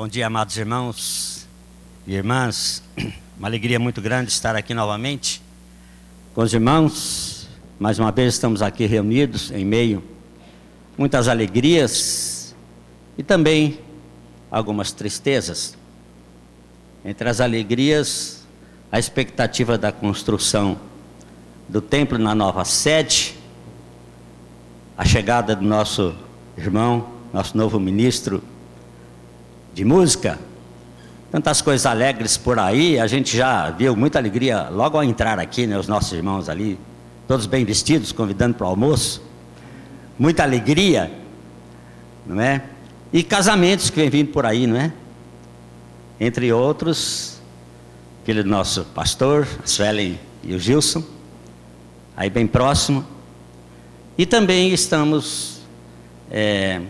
Bom dia, amados irmãos e irmãs. Uma alegria muito grande estar aqui novamente com os irmãos. Mais uma vez estamos aqui reunidos em meio muitas alegrias e também algumas tristezas. Entre as alegrias, a expectativa da construção do templo na nova sede, a chegada do nosso irmão, nosso novo ministro de música, tantas coisas alegres por aí, a gente já viu muita alegria logo ao entrar aqui, né, os nossos irmãos ali, todos bem vestidos, convidando para o almoço, muita alegria, não é? E casamentos que vem vindo por aí, não é? Entre outros, filho do nosso pastor, a Suelen e o Gilson, aí bem próximo. E também estamos é,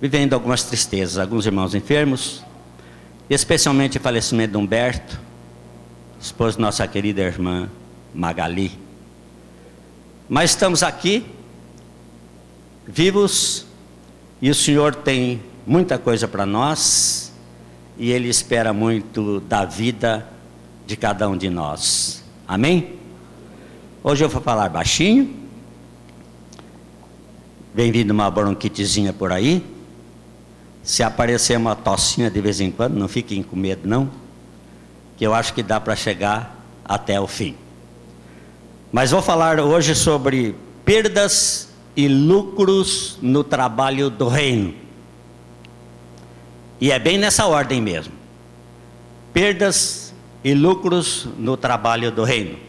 vivendo algumas tristezas, alguns irmãos enfermos, especialmente o falecimento de Humberto, esposo de nossa querida irmã Magali. Mas estamos aqui, vivos, e o Senhor tem muita coisa para nós, e Ele espera muito da vida de cada um de nós. Amém? Hoje eu vou falar baixinho. Vem vindo uma bronquitezinha por aí. Se aparecer uma tocinha de vez em quando, não fiquem com medo não, que eu acho que dá para chegar até o fim. Mas vou falar hoje sobre perdas e lucros no trabalho do reino. E é bem nessa ordem mesmo. Perdas e lucros no trabalho do reino.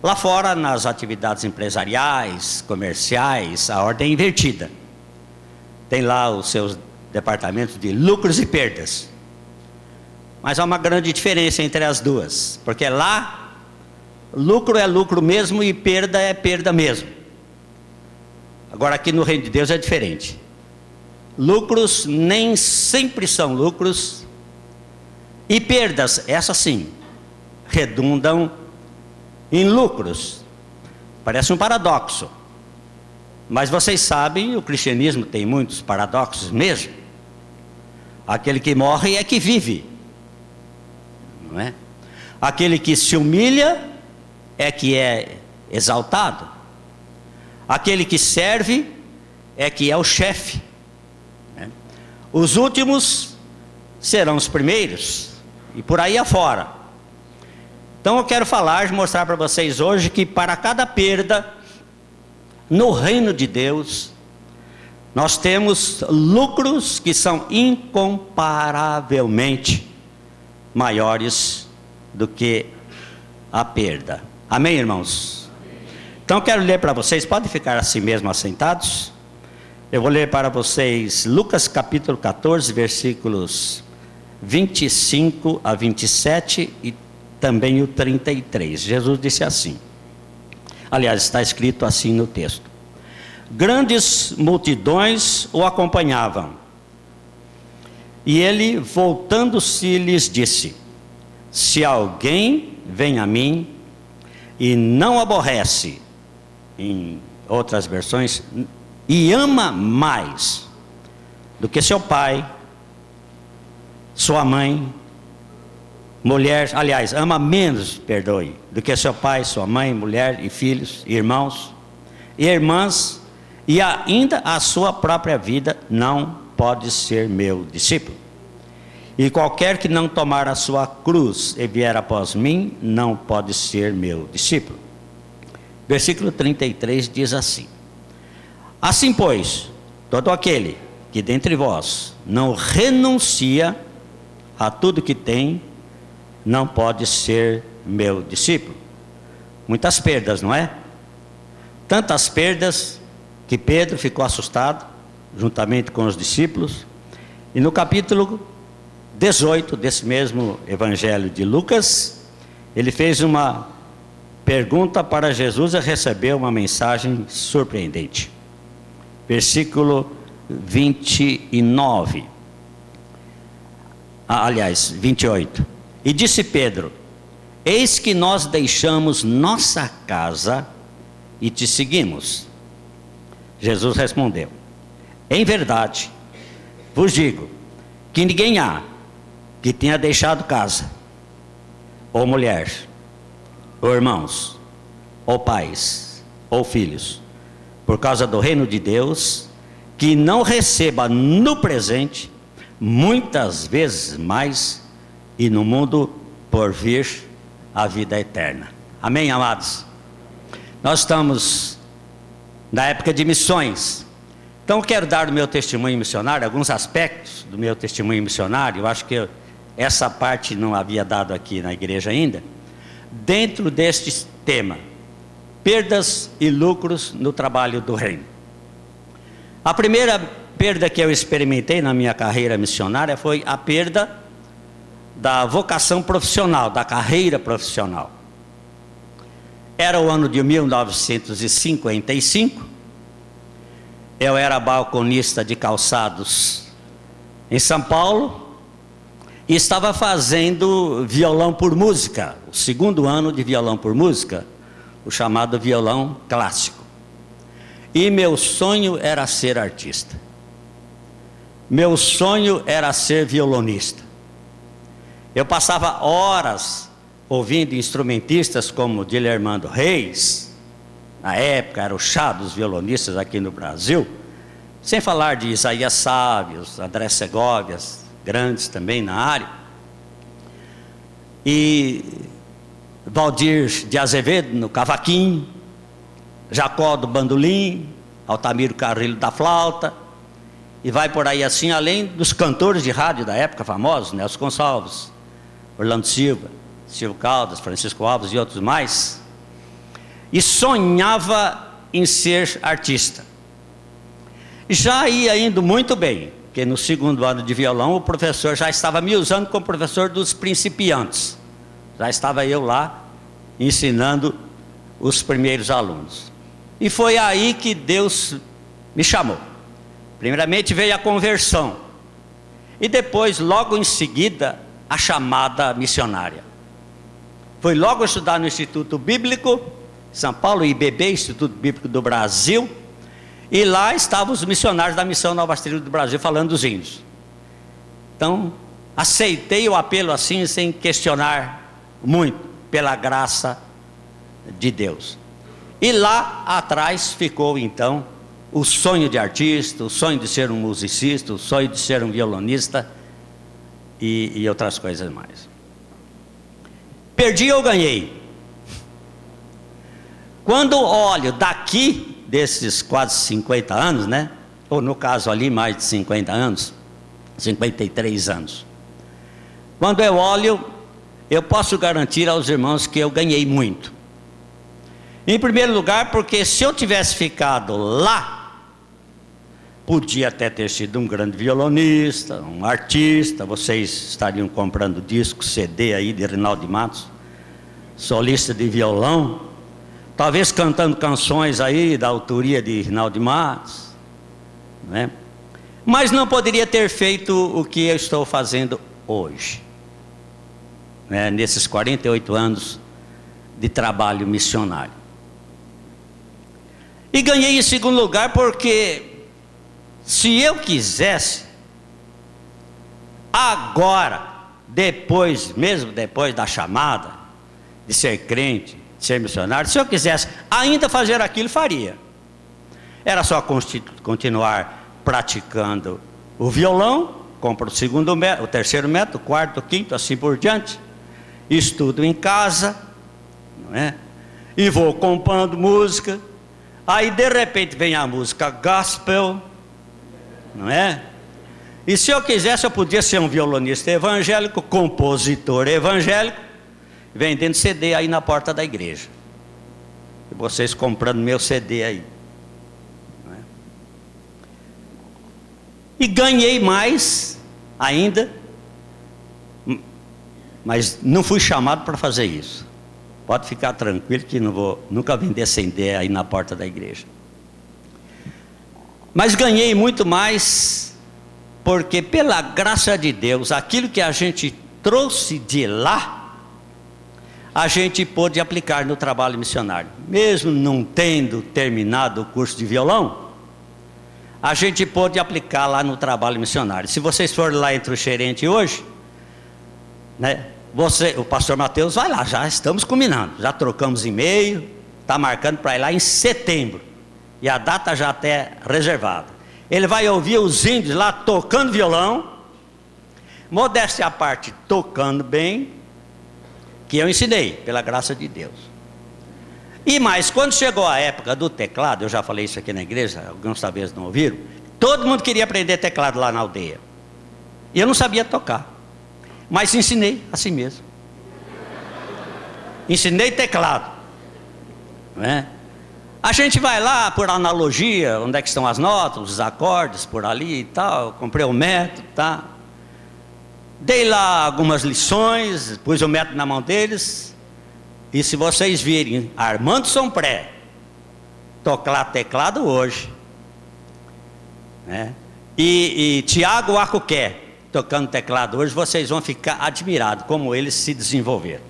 Lá fora, nas atividades empresariais, comerciais, a ordem é invertida. Tem lá os seus departamentos de lucros e perdas. Mas há uma grande diferença entre as duas, porque lá lucro é lucro mesmo e perda é perda mesmo. Agora aqui no reino de Deus é diferente. Lucros nem sempre são lucros e perdas, essas sim, redundam em lucros. Parece um paradoxo. Mas vocês sabem, o cristianismo tem muitos paradoxos mesmo. Aquele que morre é que vive. Não é? Aquele que se humilha é que é exaltado. Aquele que serve é que é o chefe. Né? Os últimos serão os primeiros. E por aí afora. Então eu quero falar, mostrar para vocês hoje que para cada perda no reino de Deus, nós temos lucros que são incomparavelmente maiores do que a perda. Amém, irmãos? Então quero ler para vocês, pode ficar assim mesmo assentados? Eu vou ler para vocês Lucas capítulo 14, versículos 25 a 27 e também o 33. Jesus disse assim: Aliás, está escrito assim no texto: Grandes multidões o acompanhavam. E ele, voltando-se, lhes disse: Se alguém vem a mim e não aborrece, em outras versões, e ama mais do que seu pai, sua mãe, mulher, aliás, ama menos, perdoe, do que seu pai, sua mãe, mulher e filhos, irmãos e irmãs, e ainda a sua própria vida, não pode ser meu discípulo. E qualquer que não tomar a sua cruz e vier após mim, não pode ser meu discípulo. Versículo 33 diz assim: Assim, pois, todo aquele que dentre vós não renuncia a tudo que tem, não pode ser meu discípulo. Muitas perdas, não é? Tantas perdas que Pedro ficou assustado, juntamente com os discípulos. E no capítulo 18 desse mesmo evangelho de Lucas, ele fez uma pergunta para Jesus e recebeu uma mensagem surpreendente. Versículo 29. Ah, aliás, 28. E disse Pedro: Eis que nós deixamos nossa casa e te seguimos. Jesus respondeu: Em verdade, vos digo que ninguém há que tenha deixado casa, ou mulher, ou irmãos, ou pais, ou filhos, por causa do reino de Deus, que não receba no presente, muitas vezes mais, e no mundo por vir a vida eterna. Amém, amados? Nós estamos na época de missões. Então, quero dar do meu testemunho missionário alguns aspectos do meu testemunho missionário. Eu acho que essa parte não havia dado aqui na igreja ainda. Dentro deste tema, perdas e lucros no trabalho do reino. A primeira perda que eu experimentei na minha carreira missionária foi a perda da vocação profissional, da carreira profissional. Era o ano de 1955. Eu era balconista de calçados em São Paulo e estava fazendo violão por música, o segundo ano de violão por música, o chamado violão clássico. E meu sonho era ser artista. Meu sonho era ser violonista. Eu passava horas ouvindo instrumentistas como Dilermando Reis, na época era o chá dos violonistas aqui no Brasil, sem falar de Isaías Sábios, André Segovias, grandes também na área, e Valdir de Azevedo no cavaquinho, Jacó do bandolim, Altamiro Carrilho da flauta, e vai por aí assim, além dos cantores de rádio da época famosos, Nelson Gonçalves, Orlando Silva, Silvio Caldas, Francisco Alves e outros mais, e sonhava em ser artista. Já ia indo muito bem, porque no segundo ano de violão o professor já estava me usando como professor dos principiantes. Já estava eu lá ensinando os primeiros alunos. E foi aí que Deus me chamou. Primeiramente veio a conversão. E depois, logo em seguida, a chamada missionária. Foi logo estudar no Instituto Bíblico, São Paulo, IBB, Instituto Bíblico do Brasil, e lá estavam os missionários da Missão Nova Estrela do Brasil falando dos índios. Então, aceitei o apelo assim, sem questionar muito, pela graça de Deus. E lá atrás ficou então o sonho de artista, o sonho de ser um musicista, o sonho de ser um violonista e, e outras coisas mais. Perdi ou ganhei? Quando olho daqui, desses quase 50 anos, né? Ou no caso ali, mais de 50 anos, 53 anos. Quando eu olho, eu posso garantir aos irmãos que eu ganhei muito. Em primeiro lugar, porque se eu tivesse ficado lá, podia até ter sido um grande violonista, um artista, vocês estariam comprando disco, CD aí de Rinaldo Matos, solista de violão, talvez cantando canções aí da autoria de Rinaldo Matos, né? mas não poderia ter feito o que eu estou fazendo hoje, né? nesses 48 anos de trabalho missionário. E ganhei em segundo lugar porque, se eu quisesse, agora, depois, mesmo depois da chamada, de ser crente, de ser missionário, se eu quisesse ainda fazer aquilo, faria. Era só continuar praticando o violão, compro o segundo o terceiro método, o quarto, o quinto, assim por diante. Estudo em casa, não é? E vou comprando música Aí de repente vem a música gospel, não é? E se eu quisesse, eu podia ser um violonista evangélico, compositor evangélico, vendendo CD aí na porta da igreja. E vocês comprando meu CD aí. É? E ganhei mais ainda, mas não fui chamado para fazer isso. Pode ficar tranquilo que não vou nunca vender CD aí na porta da igreja. Mas ganhei muito mais, porque pela graça de Deus, aquilo que a gente trouxe de lá, a gente pôde aplicar no trabalho missionário. Mesmo não tendo terminado o curso de violão, a gente pôde aplicar lá no trabalho missionário. Se vocês forem lá entre o Xerente hoje, né, você, o pastor Mateus vai lá, já estamos combinando, já trocamos e-mail, está marcando para ir lá em setembro. E a data já até reservada. Ele vai ouvir os índios lá tocando violão, modéstia à parte, tocando bem, que eu ensinei, pela graça de Deus. E mais, quando chegou a época do teclado, eu já falei isso aqui na igreja, alguns talvez não ouviram, todo mundo queria aprender teclado lá na aldeia. E eu não sabia tocar. Mas ensinei assim mesmo. Ensinei teclado. Não é? A gente vai lá por analogia, onde é que estão as notas, os acordes por ali e tal. Comprei o método, tá? Dei lá algumas lições, pus o método na mão deles. E se vocês virem Armando Sompré tocar teclado hoje, né? e, e Tiago Acuqué tocando teclado hoje, vocês vão ficar admirados como eles se desenvolveram.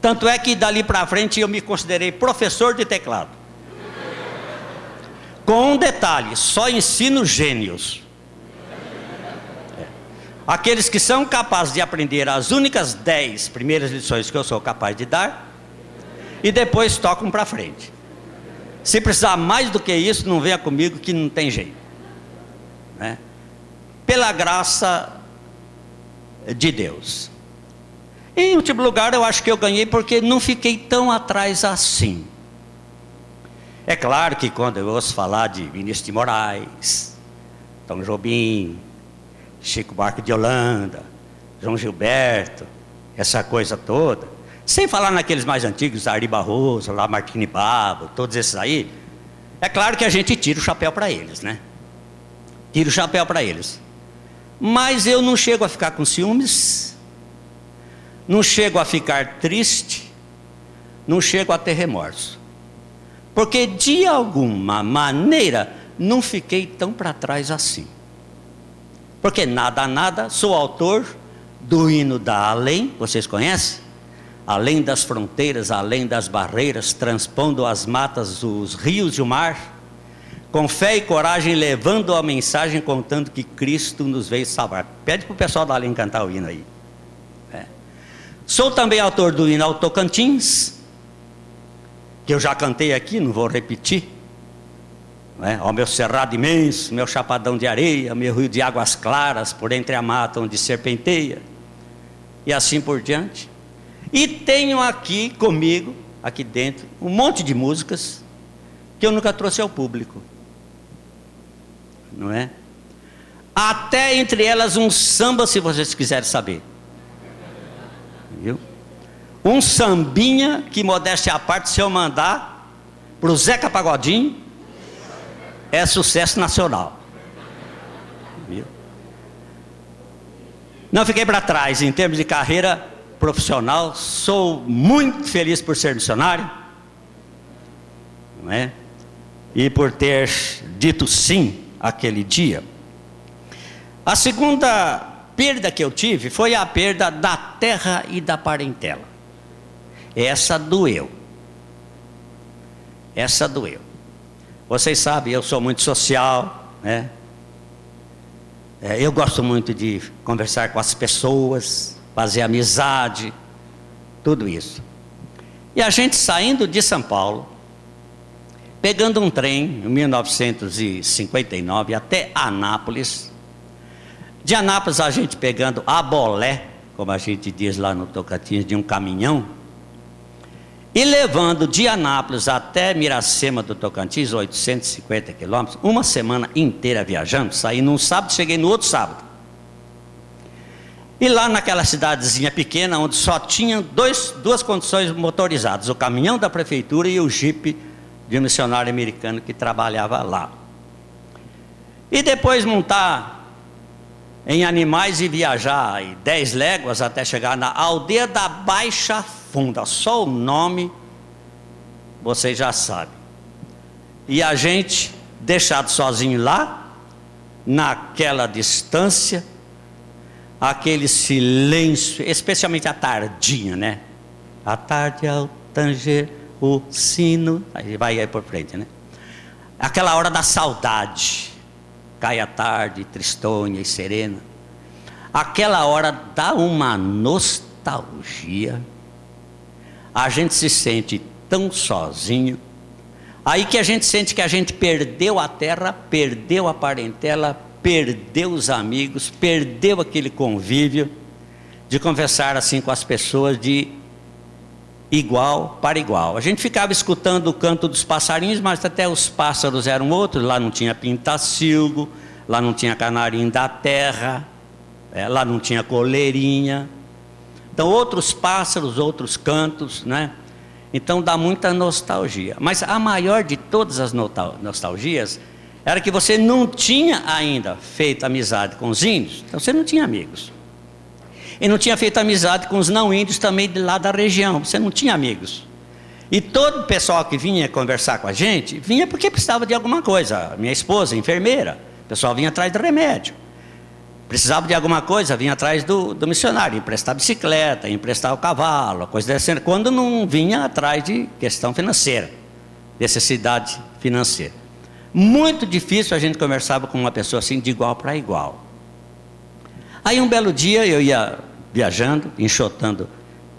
Tanto é que dali para frente eu me considerei professor de teclado. Com um detalhe, só ensino gênios. Aqueles que são capazes de aprender as únicas dez primeiras lições que eu sou capaz de dar, e depois tocam para frente. Se precisar mais do que isso, não venha comigo que não tem jeito. Né? Pela graça de Deus. Em último lugar, eu acho que eu ganhei porque não fiquei tão atrás assim. É claro que quando eu ouço falar de Vinícius de Moraes, Tom Jobim, Chico Buarque de Holanda, João Gilberto, essa coisa toda. Sem falar naqueles mais antigos, Ari Barroso, lá Martini Babo, todos esses aí. É claro que a gente tira o chapéu para eles, né? Tira o chapéu para eles. Mas eu não chego a ficar com ciúmes, não chego a ficar triste, não chego a ter remorso. Porque de alguma maneira não fiquei tão para trás assim. Porque nada, nada, sou autor do hino da além, vocês conhecem? Além das fronteiras, além das barreiras, transpondo as matas, os rios e o mar, com fé e coragem, levando a mensagem, contando que Cristo nos veio salvar. Pede para o pessoal da além cantar o hino aí. É. Sou também autor do hino Tocantins, que eu já cantei aqui, não vou repetir né? ao meu cerrado imenso, meu chapadão de areia, meu rio de águas claras, por entre a mata onde serpenteia, e assim por diante. E tenho aqui comigo, aqui dentro, um monte de músicas que eu nunca trouxe ao público, não é? Até entre elas um samba, se vocês quiserem saber. Viu? Um sambinha que modéstia à parte, se eu mandar para o Zeca Pagodinho, é sucesso nacional. Viu? Não fiquei para trás em termos de carreira profissional, sou muito feliz por ser missionário, não é? E por ter dito sim aquele dia. A segunda perda que eu tive foi a perda da terra e da parentela. Essa doeu. Essa doeu. Vocês sabem, eu sou muito social, né? É, eu gosto muito de conversar com as pessoas, fazer amizade, tudo isso. E a gente saindo de São Paulo, pegando um trem em 1959 até Anápolis. De Anápolis a gente pegando a bolé, como a gente diz lá no Tocantins, de um caminhão e levando de Anápolis até Miracema do Tocantins, 850 quilômetros, uma semana inteira viajando, saí num sábado, cheguei no outro sábado. E lá naquela cidadezinha pequena, onde só tinha dois, duas condições motorizadas, o caminhão da prefeitura e o jipe de um missionário americano que trabalhava lá. E depois montar em animais e viajar 10 léguas até chegar na aldeia da Baixa Funda. Só o nome vocês já sabem. E a gente deixado sozinho lá, naquela distância, aquele silêncio, especialmente a tardinha, né? A tarde ao tanger o sino, aí vai aí por frente, né? aquela hora da saudade. Cai a tarde, tristonha e serena. Aquela hora dá uma nostalgia. A gente se sente tão sozinho. Aí que a gente sente que a gente perdeu a terra, perdeu a parentela, perdeu os amigos, perdeu aquele convívio de conversar assim com as pessoas de igual para igual. A gente ficava escutando o canto dos passarinhos, mas até os pássaros eram outros. Lá não tinha pintacilgo, lá não tinha canarinho da terra, é, lá não tinha coleirinha. Então, outros pássaros, outros cantos, né? Então dá muita nostalgia. Mas a maior de todas as nostalgias era que você não tinha ainda feito amizade com os índios, então você não tinha amigos. E não tinha feito amizade com os não índios também de lá da região, você não tinha amigos. E todo o pessoal que vinha conversar com a gente, vinha porque precisava de alguma coisa. Minha esposa, enfermeira, o pessoal vinha atrás de remédio. Precisava de alguma coisa, vinha atrás do, do missionário, emprestar bicicleta, emprestar o cavalo, coisa dessa. Quando não vinha atrás de questão financeira, necessidade financeira. Muito difícil a gente conversava com uma pessoa assim de igual para igual. Aí um belo dia eu ia viajando, enxotando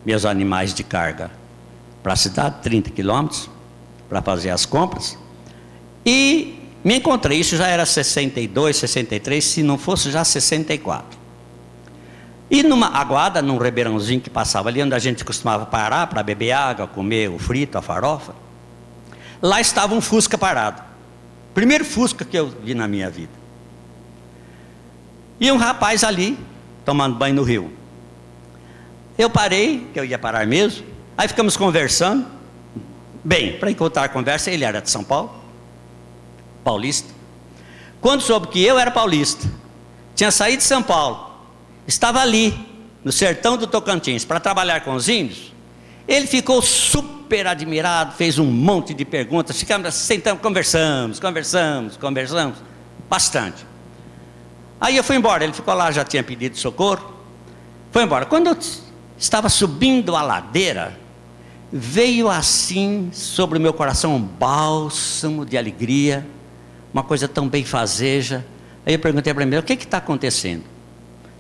meus animais de carga para a cidade, 30 quilômetros, para fazer as compras. E me encontrei, isso já era 62, 63, se não fosse já 64. E numa aguada, num ribeirãozinho que passava ali, onde a gente costumava parar para beber água, comer o frito, a farofa, lá estava um Fusca parado. Primeiro Fusca que eu vi na minha vida. E um rapaz ali, tomando banho no rio. Eu parei, que eu ia parar mesmo, aí ficamos conversando. Bem, para encontrar a conversa, ele era de São Paulo, paulista. Quando soube que eu era paulista, tinha saído de São Paulo, estava ali, no sertão do Tocantins, para trabalhar com os índios, ele ficou super admirado, fez um monte de perguntas, ficamos sentamos, conversamos, conversamos, conversamos, bastante. Aí eu fui embora, ele ficou lá, já tinha pedido socorro, foi embora. Quando eu estava subindo a ladeira, veio assim sobre o meu coração um bálsamo de alegria, uma coisa tão bem fazeja. Aí eu perguntei para ele, o que está acontecendo?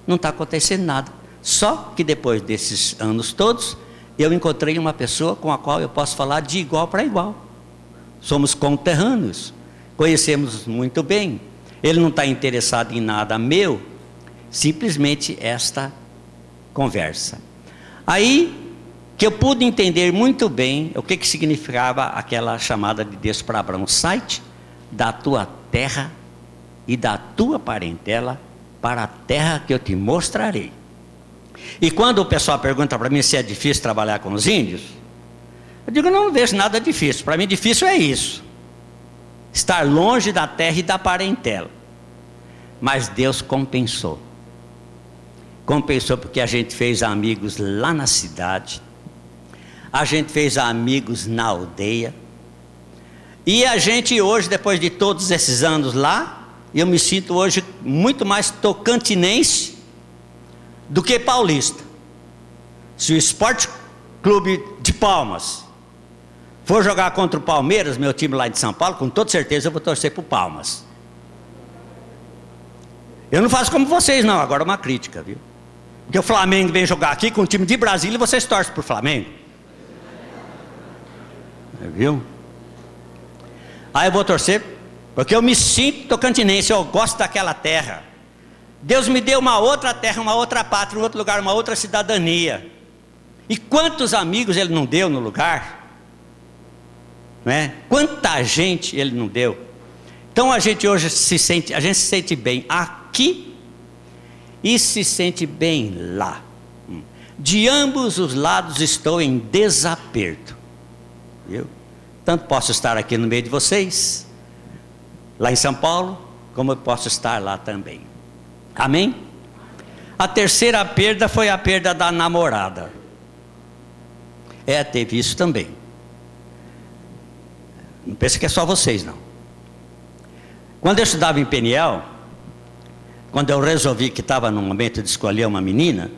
Não está acontecendo nada. Só que depois desses anos todos, eu encontrei uma pessoa com a qual eu posso falar de igual para igual. Somos conterrâneos, conhecemos muito bem. Ele não está interessado em nada meu, simplesmente esta conversa. Aí que eu pude entender muito bem o que, que significava aquela chamada de Deus para Abraão: site da tua terra e da tua parentela para a terra que eu te mostrarei. E quando o pessoal pergunta para mim se é difícil trabalhar com os índios, eu digo, não vejo nada difícil. Para mim, difícil é isso. Estar longe da terra e da parentela. Mas Deus compensou. Compensou porque a gente fez amigos lá na cidade. A gente fez amigos na aldeia. E a gente hoje, depois de todos esses anos lá, eu me sinto hoje muito mais tocantinense do que paulista. Se o Esporte Clube de Palmas for jogar contra o Palmeiras, meu time lá de São Paulo, com toda certeza eu vou torcer para o Palmas. Eu não faço como vocês, não, agora uma crítica, viu? Porque o Flamengo vem jogar aqui com o time de Brasília e vocês torcem para o Flamengo. Viu? Aí eu vou torcer, porque eu me sinto tocantinense, eu gosto daquela terra. Deus me deu uma outra terra, uma outra pátria, um outro lugar, uma outra cidadania. E quantos amigos Ele não deu no lugar? Não é? Quanta gente Ele não deu? Então a gente hoje se sente, a gente se sente bem aqui e se sente bem lá. De ambos os lados estou em desaperto. Viu? Tanto posso estar aqui no meio de vocês, lá em São Paulo, como eu posso estar lá também. Amém? A terceira perda foi a perda da namorada. É, teve isso também. Não pensa que é só vocês, não. Quando eu estudava em Peniel, quando eu resolvi que estava no momento de escolher uma menina,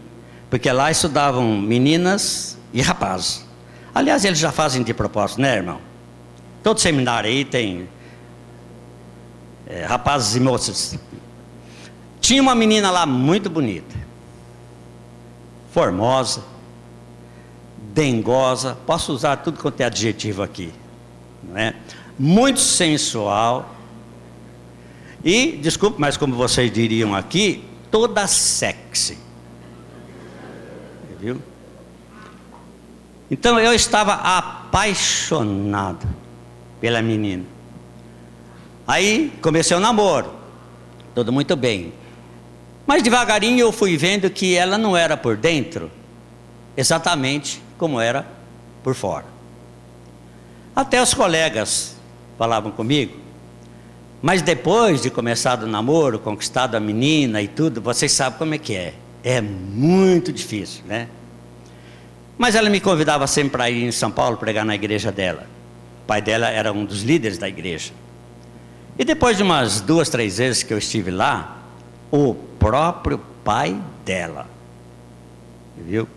porque lá estudavam meninas e rapazes. Aliás, eles já fazem de propósito, né, irmão? Todo seminário aí tem é, rapazes e moças. Tinha uma menina lá muito bonita, formosa, dengosa, posso usar tudo quanto é adjetivo aqui, não é? Muito sensual e, desculpe, mas como vocês diriam aqui, toda sexy. Viu? Então eu estava apaixonado pela menina. Aí comecei o namoro, tudo muito bem. Mas devagarinho eu fui vendo que ela não era por dentro exatamente como era por fora. Até os colegas falavam comigo, mas depois de começar o namoro, conquistado a menina e tudo, vocês sabem como é que é. É muito difícil, né? Mas ela me convidava sempre para ir em São Paulo pregar na igreja dela. O pai dela era um dos líderes da igreja. E depois de umas duas, três vezes que eu estive lá, o próprio pai dela, viu?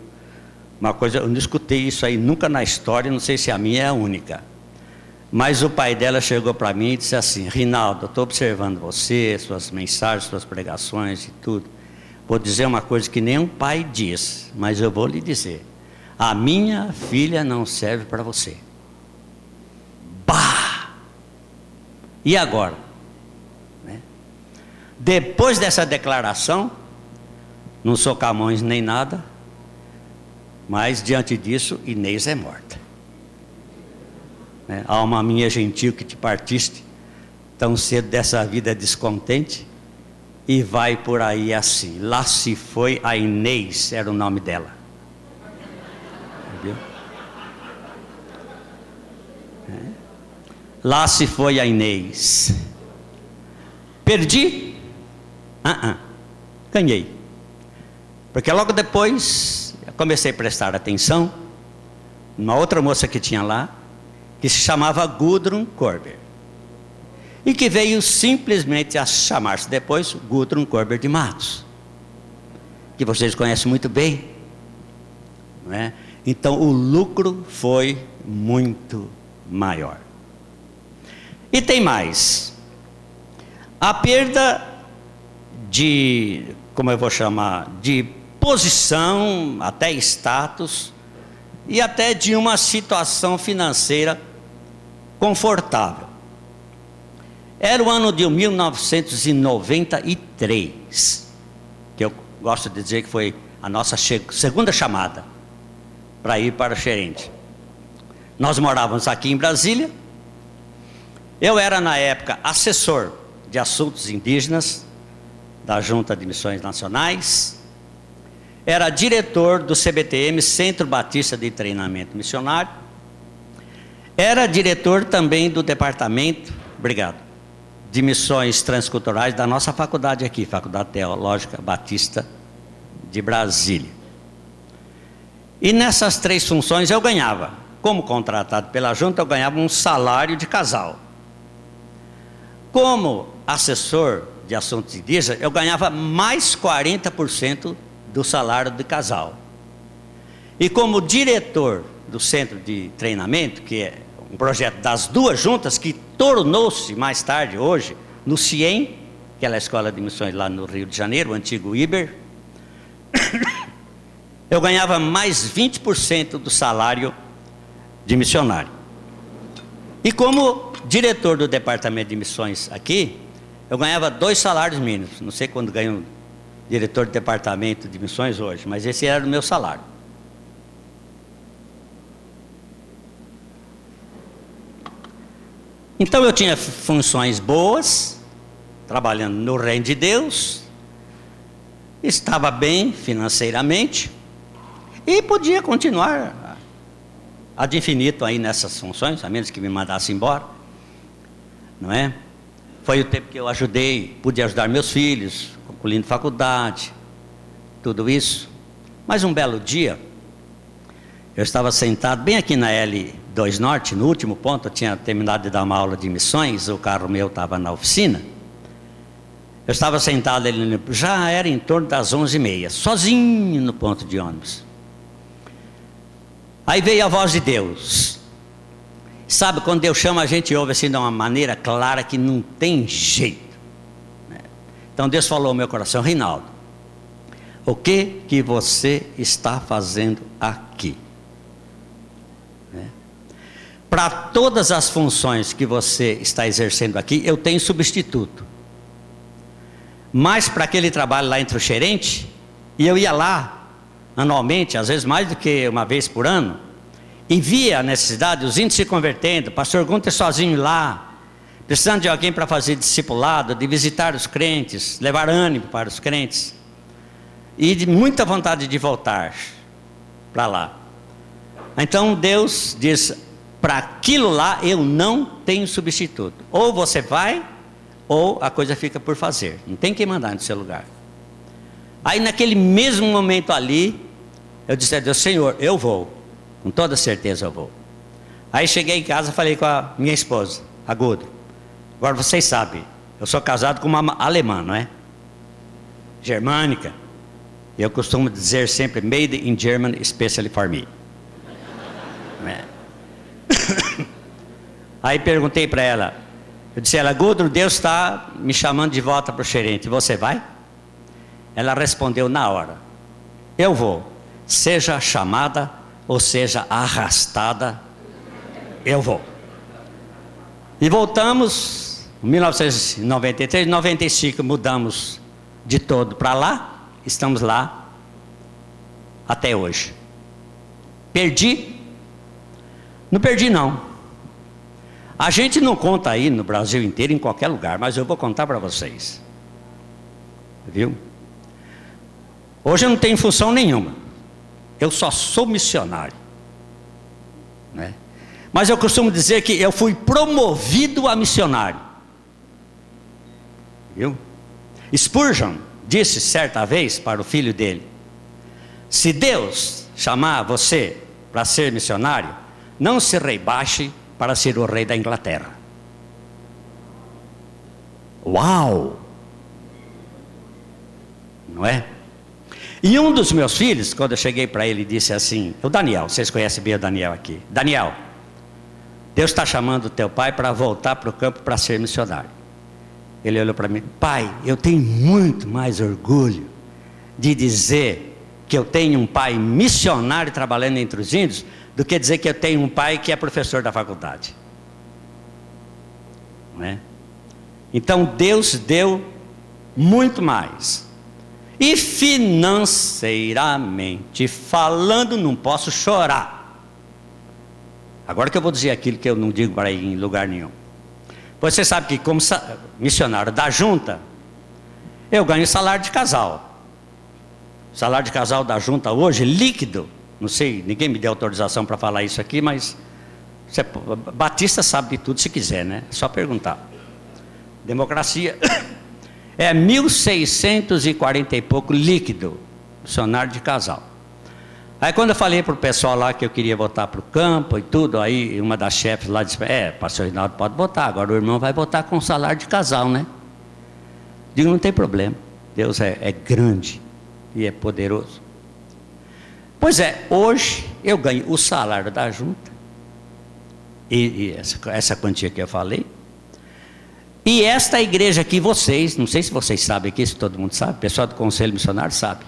Uma coisa, eu não escutei isso aí nunca na história, não sei se a minha é a única. Mas o pai dela chegou para mim e disse assim: Rinaldo, estou observando você, suas mensagens, suas pregações e tudo. Vou dizer uma coisa que nenhum pai diz, mas eu vou lhe dizer: a minha filha não serve para você. Bah! E agora? Né? Depois dessa declaração, não sou Camões nem nada, mas diante disso, Inês é morta. Né? Alma minha gentil que te partiste tão cedo dessa vida descontente, e vai por aí assim. Lá se foi a Inês, era o nome dela. Viu? Lá se foi a Inês. Perdi? Uh -uh. Ganhei. Porque logo depois comecei a prestar atenção numa outra moça que tinha lá, que se chamava Gudrun Korber. E que veio simplesmente a chamar-se depois Gudrun Korber de Matos. Que vocês conhecem muito bem. Não é? Então o lucro foi muito maior. E tem mais. A perda de, como eu vou chamar, de posição, até status, e até de uma situação financeira confortável. Era o ano de 1993, que eu gosto de dizer que foi a nossa segunda chamada para ir para Xerente. Nós morávamos aqui em Brasília, eu era, na época, assessor de assuntos indígenas da Junta de Missões Nacionais, era diretor do CBTM, Centro Batista de Treinamento Missionário, era diretor também do departamento, obrigado, de missões transculturais da nossa faculdade aqui, Faculdade Teológica Batista de Brasília. E nessas três funções eu ganhava, como contratado pela junta, eu ganhava um salário de casal. Como assessor de assuntos indígenas, eu ganhava mais 40% do salário de casal. E como diretor do centro de treinamento, que é um projeto das duas juntas, que tornou-se mais tarde, hoje, no CIEM, que é a escola de missões lá no Rio de Janeiro, o antigo IBER, eu ganhava mais 20% do salário de missionário. E como diretor do departamento de missões aqui, eu ganhava dois salários mínimos. Não sei quando ganho diretor de departamento de missões hoje, mas esse era o meu salário. Então eu tinha funções boas, trabalhando no reino de Deus, estava bem financeiramente e podia continuar ad infinito aí nessas funções, a menos que me mandasse embora não é? Foi o tempo que eu ajudei, pude ajudar meus filhos, concluindo faculdade, tudo isso. Mas um belo dia, eu estava sentado bem aqui na L2 Norte, no último ponto, eu tinha terminado de dar uma aula de missões, o carro meu estava na oficina. Eu estava sentado ali, já era em torno das 11h30, sozinho no ponto de ônibus. Aí veio a voz de Deus. Sabe, quando Deus chama, a gente ouve assim de uma maneira clara que não tem jeito. Né? Então Deus falou ao meu coração, Reinaldo, o que que você está fazendo aqui? Para todas as funções que você está exercendo aqui, eu tenho substituto. Mas para aquele trabalho lá entre o gerente, e eu ia lá anualmente, às vezes mais do que uma vez por ano, e via a necessidade, os índios se convertendo, pastor Gunter sozinho lá, precisando de alguém para fazer discipulado, de visitar os crentes, levar ânimo para os crentes, e de muita vontade de voltar para lá. Então Deus diz: para aquilo lá eu não tenho substituto. Ou você vai, ou a coisa fica por fazer. Não tem quem mandar no seu lugar. Aí naquele mesmo momento ali, eu disse a Deus: Senhor, eu vou. Com toda certeza eu vou. Aí cheguei em casa, falei com a minha esposa, a Gudo. Agora vocês sabem, eu sou casado com uma alemã, não é? Germânica. Eu costumo dizer sempre made in Germany, especially for me. É? Aí perguntei para ela, eu disse a ela, Gudro, Deus está me chamando de volta para o gerente, você vai? Ela respondeu na hora, eu vou, seja chamada ou seja arrastada, eu vou. E voltamos, em 1993, 95 mudamos de todo para lá, estamos lá até hoje. Perdi? Não perdi não. A gente não conta aí no Brasil inteiro, em qualquer lugar, mas eu vou contar para vocês. Viu? Hoje eu não tenho função nenhuma. Eu só sou missionário. Né? Mas eu costumo dizer que eu fui promovido a missionário. Viu? Spurgeon disse certa vez para o filho dele: Se Deus chamar você para ser missionário, não se rebaixe para ser o rei da Inglaterra. Uau! Não é? E um dos meus filhos, quando eu cheguei para ele, disse assim: O Daniel, vocês conhecem bem o Daniel aqui. Daniel, Deus está chamando o teu pai para voltar para o campo para ser missionário. Ele olhou para mim: Pai, eu tenho muito mais orgulho de dizer que eu tenho um pai missionário trabalhando entre os índios do que dizer que eu tenho um pai que é professor da faculdade. Não é? Então Deus deu muito mais e financeiramente falando, não posso chorar. Agora que eu vou dizer aquilo que eu não digo para ir em lugar nenhum. Pois você sabe que, como missionário da junta, eu ganho salário de casal. Salário de casal da junta hoje, líquido. Não sei, ninguém me deu autorização para falar isso aqui, mas você, Batista sabe de tudo se quiser, né? É só perguntar. Democracia. É 1.640 e pouco líquido, dicionário de casal. Aí quando eu falei para o pessoal lá que eu queria voltar para o campo e tudo, aí uma das chefes lá disse, é, pastor Rinaldo pode botar, agora o irmão vai botar com salário de casal, né? Digo, não tem problema, Deus é, é grande e é poderoso. Pois é, hoje eu ganho o salário da junta, e, e essa, essa quantia que eu falei, e esta igreja aqui, vocês, não sei se vocês sabem aqui, se todo mundo sabe, o pessoal do Conselho Missionário sabe,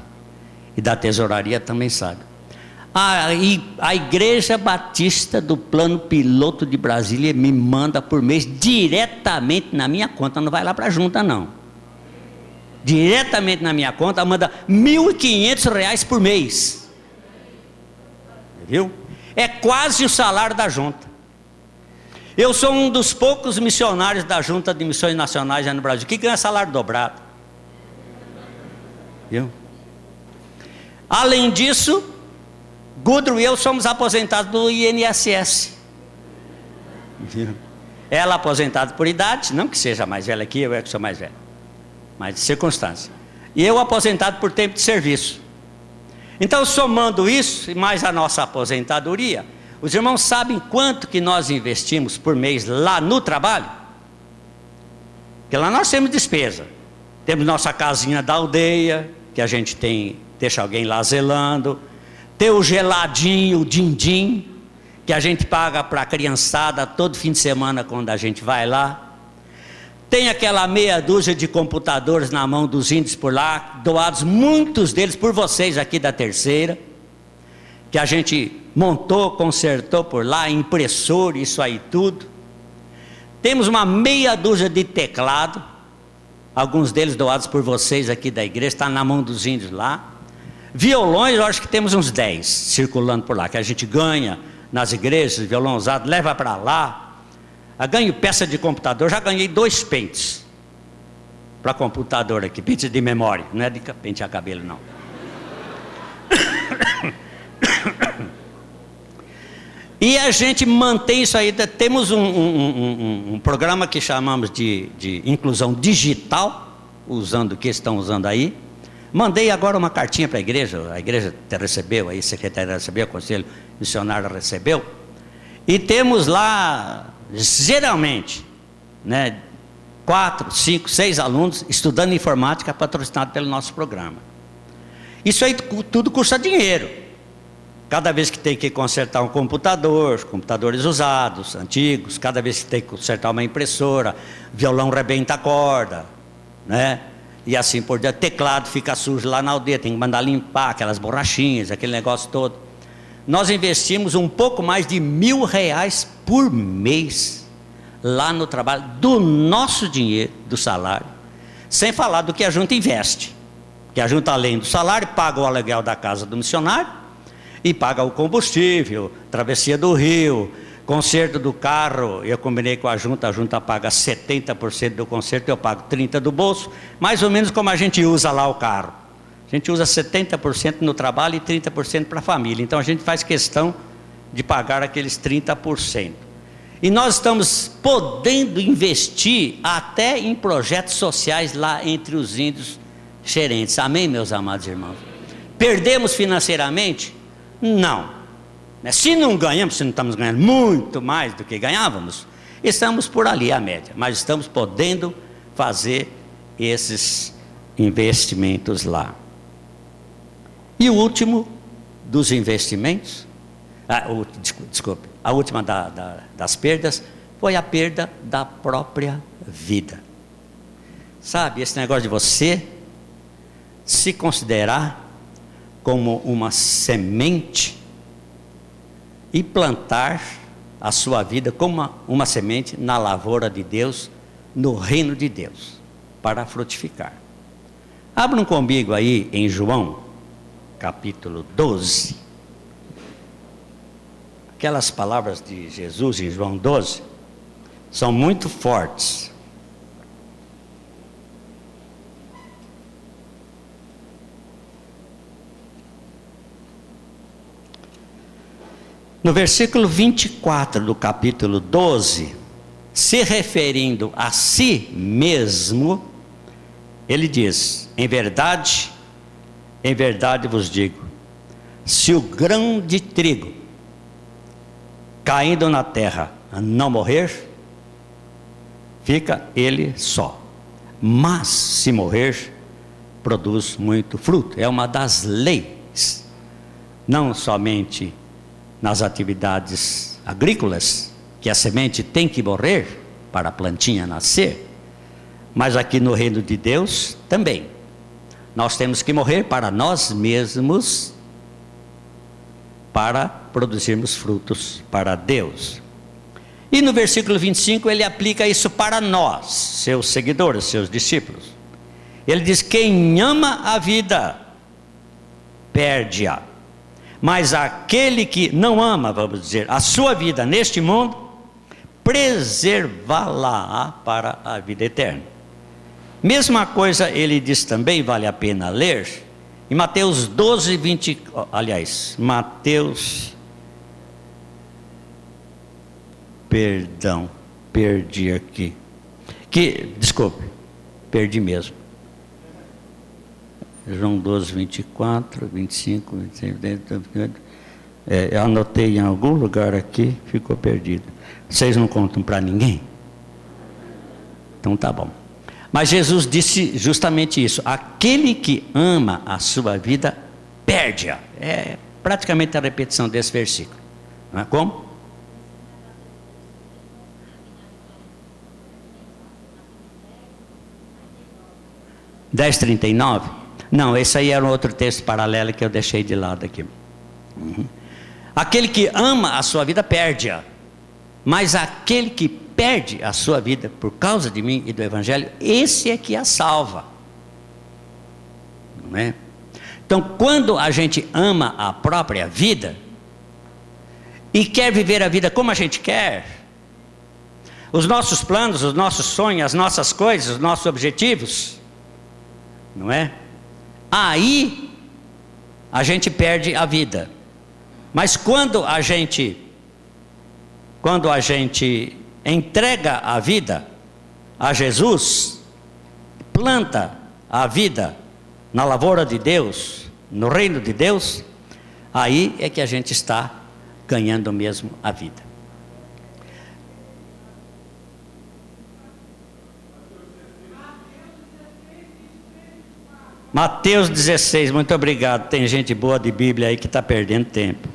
e da tesouraria também sabe. A, a Igreja Batista do Plano Piloto de Brasília me manda por mês diretamente na minha conta, não vai lá para a junta, não. Diretamente na minha conta, manda R$ 1.500 por mês. Viu? É quase o salário da junta. Eu sou um dos poucos missionários da Junta de Missões Nacionais no Brasil que ganha salário dobrado. Viu? Além disso, Gudro e eu somos aposentados do INSS. Viu? Ela aposentada por idade, não que seja mais velha que eu, é que sou mais velho, mas de circunstância. E eu aposentado por tempo de serviço. Então, somando isso, e mais a nossa aposentadoria, os irmãos sabem quanto que nós investimos por mês lá no trabalho? Porque lá nós temos despesa. Temos nossa casinha da aldeia, que a gente tem, deixa alguém lá zelando. Tem o geladinho, o din-din, que a gente paga para a criançada todo fim de semana quando a gente vai lá. Tem aquela meia dúzia de computadores na mão dos índios por lá, doados muitos deles por vocês aqui da terceira, que a gente montou, consertou por lá, impressor, isso aí tudo. Temos uma meia dúzia de teclado, alguns deles doados por vocês aqui da igreja, está na mão dos índios lá. Violões, eu acho que temos uns 10 circulando por lá, que a gente ganha nas igrejas, violão usado, leva para lá. Ganho peça de computador, já ganhei dois pentes para computador aqui, pentes de memória, não é de pente a cabelo não. E a gente mantém isso aí. Temos um, um, um, um programa que chamamos de, de, inclusão digital, usando o que estão usando aí. Mandei agora uma cartinha para a igreja, a igreja recebeu, aí a secretaria recebeu, o conselho missionário recebeu. E temos lá, geralmente, né, quatro, cinco, seis alunos estudando informática patrocinado pelo nosso programa. Isso aí tudo custa dinheiro. Cada vez que tem que consertar um computador, computadores usados, antigos, cada vez que tem que consertar uma impressora, violão rebenta a corda, né? E assim por diante. Teclado fica sujo lá na aldeia, tem que mandar limpar aquelas borrachinhas, aquele negócio todo. Nós investimos um pouco mais de mil reais por mês lá no trabalho, do nosso dinheiro, do salário, sem falar do que a junta investe. Que a junta, além do salário, paga o aluguel da casa do missionário e paga o combustível, travessia do rio, conserto do carro. Eu combinei com a junta, a junta paga 70% do conserto, eu pago 30% do bolso, mais ou menos como a gente usa lá o carro. A gente usa 70% no trabalho e 30% para a família. Então a gente faz questão de pagar aqueles 30%. E nós estamos podendo investir até em projetos sociais lá entre os índios gerentes. Amém, meus amados irmãos? Perdemos financeiramente? Não. Se não ganhamos, se não estamos ganhando muito mais do que ganhávamos, estamos por ali a média, mas estamos podendo fazer esses investimentos lá. E o último dos investimentos, ah, o, desculpe, a última da, da, das perdas foi a perda da própria vida. Sabe, esse negócio de você se considerar como uma semente e plantar a sua vida como uma, uma semente na lavoura de Deus, no reino de Deus, para frutificar. Abram comigo aí em João, capítulo 12. Aquelas palavras de Jesus em João 12 são muito fortes. No versículo 24 do capítulo 12, se referindo a si mesmo, ele diz: Em verdade, em verdade vos digo, se o grão de trigo caindo na terra não morrer, fica ele só. Mas se morrer, produz muito fruto. É uma das leis, não somente nas atividades agrícolas, que a semente tem que morrer para a plantinha nascer, mas aqui no reino de Deus também. Nós temos que morrer para nós mesmos, para produzirmos frutos para Deus. E no versículo 25 ele aplica isso para nós, seus seguidores, seus discípulos. Ele diz: Quem ama a vida, perde-a. Mas aquele que não ama, vamos dizer, a sua vida neste mundo, preservá-la para a vida eterna. Mesma coisa ele diz também, vale a pena ler, em Mateus 12, 20, aliás, Mateus, perdão, perdi aqui, que, desculpe, perdi mesmo. João 12, 24, 25, 25. É, eu anotei em algum lugar aqui, ficou perdido. Vocês não contam para ninguém? Então tá bom. Mas Jesus disse justamente isso: aquele que ama a sua vida, perde-a. É praticamente a repetição desse versículo. Não é como? Dez trinta e nove? Não, esse aí era um outro texto paralelo que eu deixei de lado aqui. Uhum. Aquele que ama a sua vida perde-a, mas aquele que perde a sua vida por causa de mim e do Evangelho, esse é que a salva. Não é? Então, quando a gente ama a própria vida e quer viver a vida como a gente quer, os nossos planos, os nossos sonhos, as nossas coisas, os nossos objetivos, não é? Aí a gente perde a vida. Mas quando a gente quando a gente entrega a vida a Jesus, planta a vida na lavoura de Deus, no reino de Deus, aí é que a gente está ganhando mesmo a vida. Mateus 16, muito obrigado. Tem gente boa de Bíblia aí que está perdendo tempo.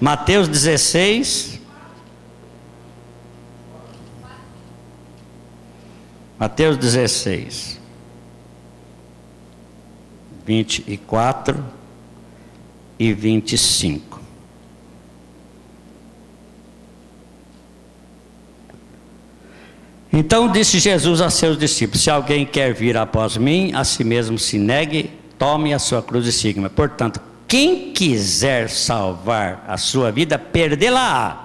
Mateus 16. Mateus 16. 24 e 25. Então disse Jesus a seus discípulos: Se alguém quer vir após mim, a si mesmo se negue, tome a sua cruz e siga-me. Portanto, quem quiser salvar a sua vida, perdê-la-á.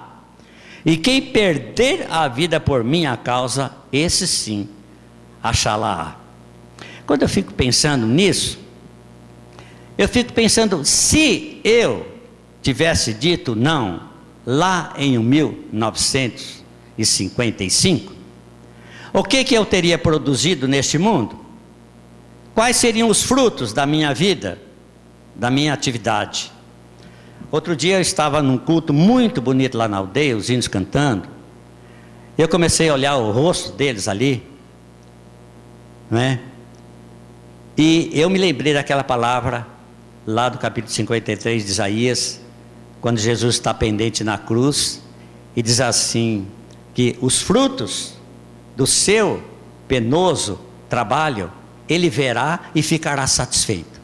E quem perder a vida por minha causa, esse sim achá-la-á. Quando eu fico pensando nisso, eu fico pensando, se eu tivesse dito não lá em 1955, o que, que eu teria produzido neste mundo? Quais seriam os frutos da minha vida, da minha atividade? Outro dia eu estava num culto muito bonito lá na aldeia, os índios cantando. Eu comecei a olhar o rosto deles ali, né? E eu me lembrei daquela palavra lá do capítulo 53 de Isaías, quando Jesus está pendente na cruz e diz assim: que os frutos do seu penoso trabalho, ele verá e ficará satisfeito.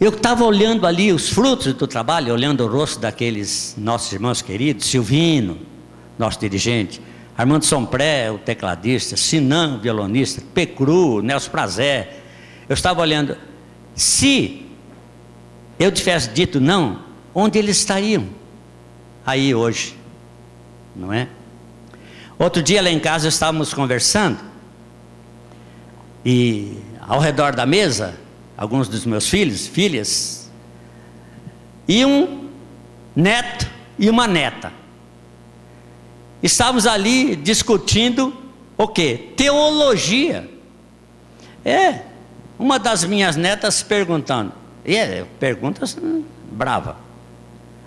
Eu estava olhando ali os frutos do trabalho, olhando o rosto daqueles nossos irmãos queridos, Silvino, nosso dirigente, Armando Sompré, o tecladista, Sinan, o violonista, Pecru, Nelson Prazé. Eu estava olhando, se eu tivesse dito não, onde eles estariam? Aí hoje, não é? Outro dia lá em casa estávamos conversando e ao redor da mesa, alguns dos meus filhos, filhas, e um neto e uma neta. Estávamos ali discutindo o que? Teologia. É, uma das minhas netas perguntando, e é, perguntas brava.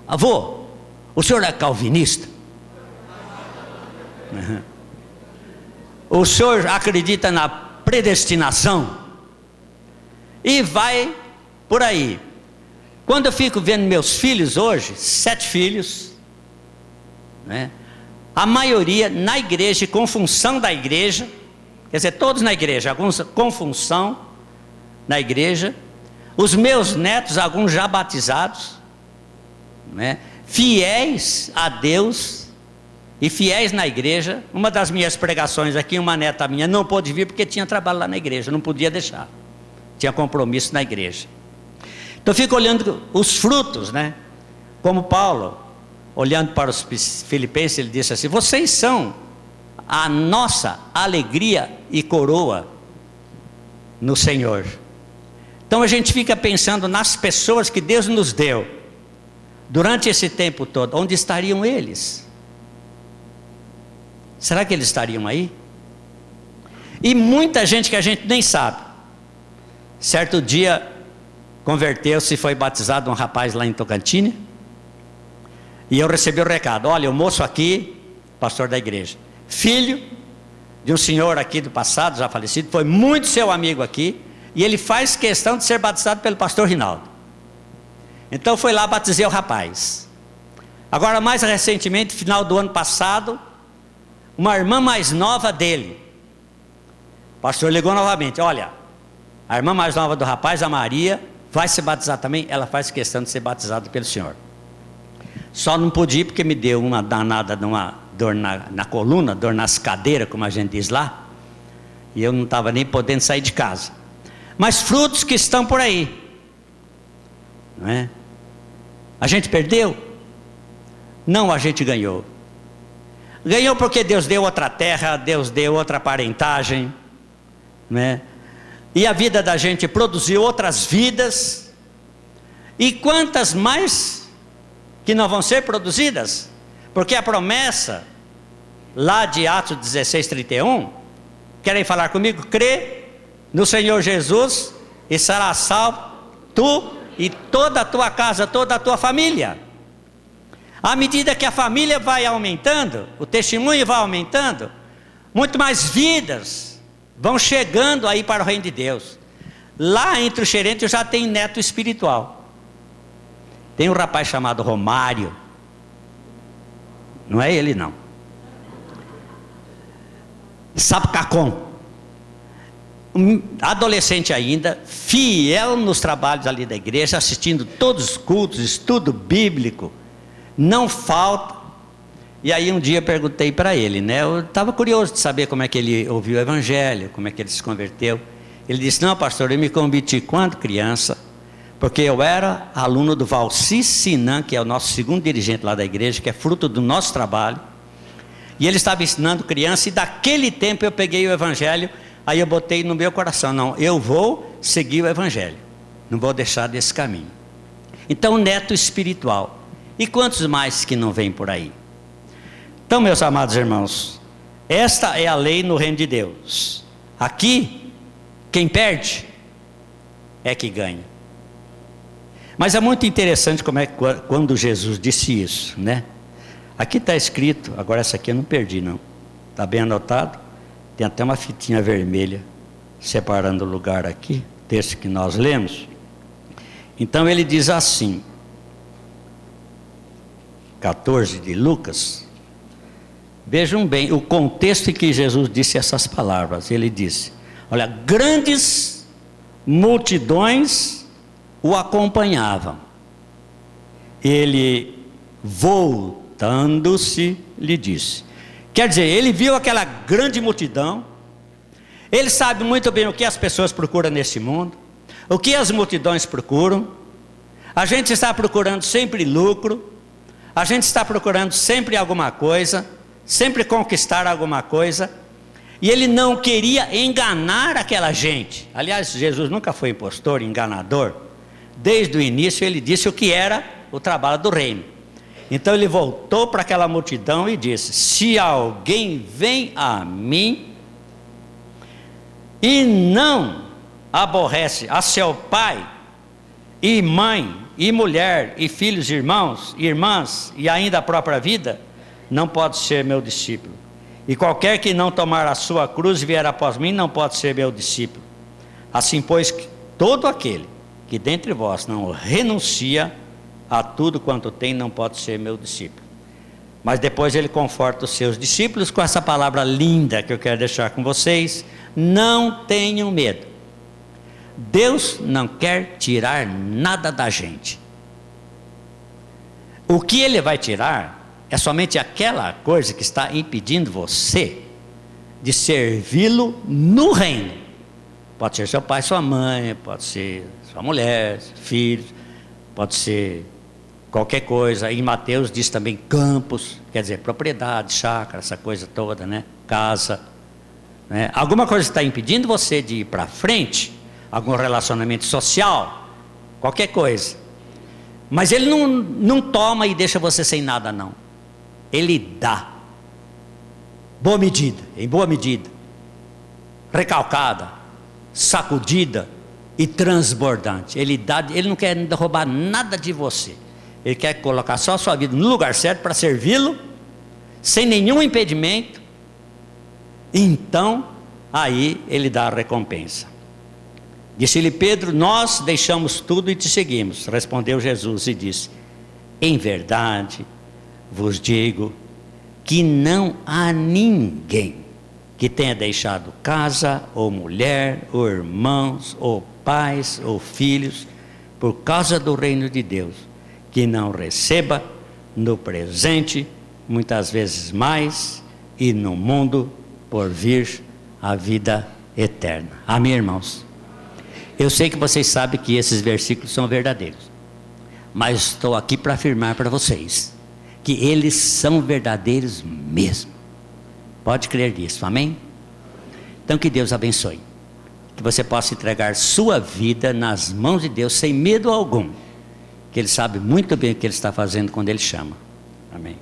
Avô, o senhor é calvinista? O senhor acredita na predestinação? E vai por aí. Quando eu fico vendo meus filhos hoje, sete filhos, né? A maioria na igreja, com função da igreja, quer dizer, todos na igreja, alguns com função na igreja, os meus netos, alguns já batizados, né? fiéis a Deus, e fiéis na igreja. Uma das minhas pregações aqui, uma neta minha não pôde vir porque tinha trabalho lá na igreja, não podia deixar. Tinha compromisso na igreja. Então fico olhando os frutos, né? Como Paulo, olhando para os filipenses, ele disse assim: "Vocês são a nossa alegria e coroa no Senhor". Então a gente fica pensando nas pessoas que Deus nos deu durante esse tempo todo, onde estariam eles? Será que eles estariam aí? E muita gente que a gente nem sabe. Certo dia, converteu-se e foi batizado um rapaz lá em Tocantins. E eu recebi o recado: olha, o moço aqui, pastor da igreja, filho de um senhor aqui do passado, já falecido, foi muito seu amigo aqui, e ele faz questão de ser batizado pelo pastor Rinaldo. Então foi lá batizei o rapaz. Agora, mais recentemente, final do ano passado, uma irmã mais nova dele O pastor ligou novamente: olha, a irmã mais nova do rapaz, a Maria, vai se batizar também. Ela faz questão de ser batizada pelo Senhor. Só não pude ir porque me deu uma danada de uma dor na, na coluna, dor nas cadeiras, como a gente diz lá. E eu não estava nem podendo sair de casa. Mas frutos que estão por aí. Não é? A gente perdeu? Não, a gente ganhou. Ganhou porque Deus deu outra terra, Deus deu outra parentagem, né? E a vida da gente produziu outras vidas. E quantas mais que não vão ser produzidas? Porque a promessa lá de Atos 16, 31, querem falar comigo? Crê no Senhor Jesus e será salvo tu e toda a tua casa, toda a tua família. À medida que a família vai aumentando, o testemunho vai aumentando, muito mais vidas vão chegando aí para o reino de Deus. Lá entre o xerente já tem neto espiritual. Tem um rapaz chamado Romário. Não é ele não. Sapcacom. Um adolescente ainda, fiel nos trabalhos ali da igreja, assistindo todos os cultos, estudo bíblico não falta. E aí um dia perguntei para ele, né? Eu estava curioso de saber como é que ele ouviu o evangelho, como é que ele se converteu. Ele disse: "Não, pastor, eu me converti quando criança, porque eu era aluno do Valci Sinan, que é o nosso segundo dirigente lá da igreja, que é fruto do nosso trabalho. E ele estava ensinando criança e daquele tempo eu peguei o evangelho, aí eu botei no meu coração, não, eu vou seguir o evangelho. Não vou deixar desse caminho. Então, neto espiritual. E quantos mais que não vêm por aí? Então, meus amados irmãos, esta é a lei no reino de Deus. Aqui, quem perde é que ganha. Mas é muito interessante como é quando Jesus disse isso, né? Aqui está escrito, agora essa aqui eu não perdi não. Está bem anotado? Tem até uma fitinha vermelha separando o lugar aqui, texto que nós lemos. Então ele diz assim: 14 de Lucas, vejam bem o contexto em que Jesus disse essas palavras. Ele disse: Olha, grandes multidões o acompanhavam. Ele, voltando-se, lhe disse: Quer dizer, ele viu aquela grande multidão, ele sabe muito bem o que as pessoas procuram neste mundo, o que as multidões procuram. A gente está procurando sempre lucro, a gente está procurando sempre alguma coisa, sempre conquistar alguma coisa, e ele não queria enganar aquela gente. Aliás, Jesus nunca foi impostor, enganador. Desde o início ele disse o que era o trabalho do reino. Então ele voltou para aquela multidão e disse: Se alguém vem a mim e não aborrece a seu pai e mãe e mulher, e filhos, e irmãos, e irmãs, e ainda a própria vida, não pode ser meu discípulo. E qualquer que não tomar a sua cruz e vier após mim, não pode ser meu discípulo. Assim, pois, todo aquele que dentre vós não renuncia a tudo quanto tem, não pode ser meu discípulo. Mas depois ele conforta os seus discípulos com essa palavra linda que eu quero deixar com vocês: não tenham medo. Deus não quer tirar nada da gente. O que Ele vai tirar é somente aquela coisa que está impedindo você de servi-lo no reino. Pode ser seu pai, sua mãe, pode ser sua mulher, filhos, pode ser qualquer coisa. Em Mateus diz também campos, quer dizer, propriedade, chácara, essa coisa toda, né? Casa. Né? Alguma coisa está impedindo você de ir para frente algum relacionamento social, qualquer coisa. Mas ele não, não toma e deixa você sem nada, não. Ele dá. Boa medida, em boa medida. Recalcada, sacudida e transbordante. Ele dá, ele não quer roubar nada de você. Ele quer colocar só a sua vida no lugar certo para servi-lo, sem nenhum impedimento. Então, aí ele dá a recompensa. Disse-lhe Pedro: Nós deixamos tudo e te seguimos. Respondeu Jesus e disse: Em verdade vos digo que não há ninguém que tenha deixado casa, ou mulher, ou irmãos, ou pais, ou filhos, por causa do reino de Deus, que não receba no presente, muitas vezes mais, e no mundo por vir a vida eterna. Amém, irmãos? Eu sei que vocês sabem que esses versículos são verdadeiros, mas estou aqui para afirmar para vocês que eles são verdadeiros mesmo. Pode crer nisso, amém? Então que Deus abençoe. Que você possa entregar sua vida nas mãos de Deus sem medo algum. Que Ele sabe muito bem o que Ele está fazendo quando Ele chama. Amém.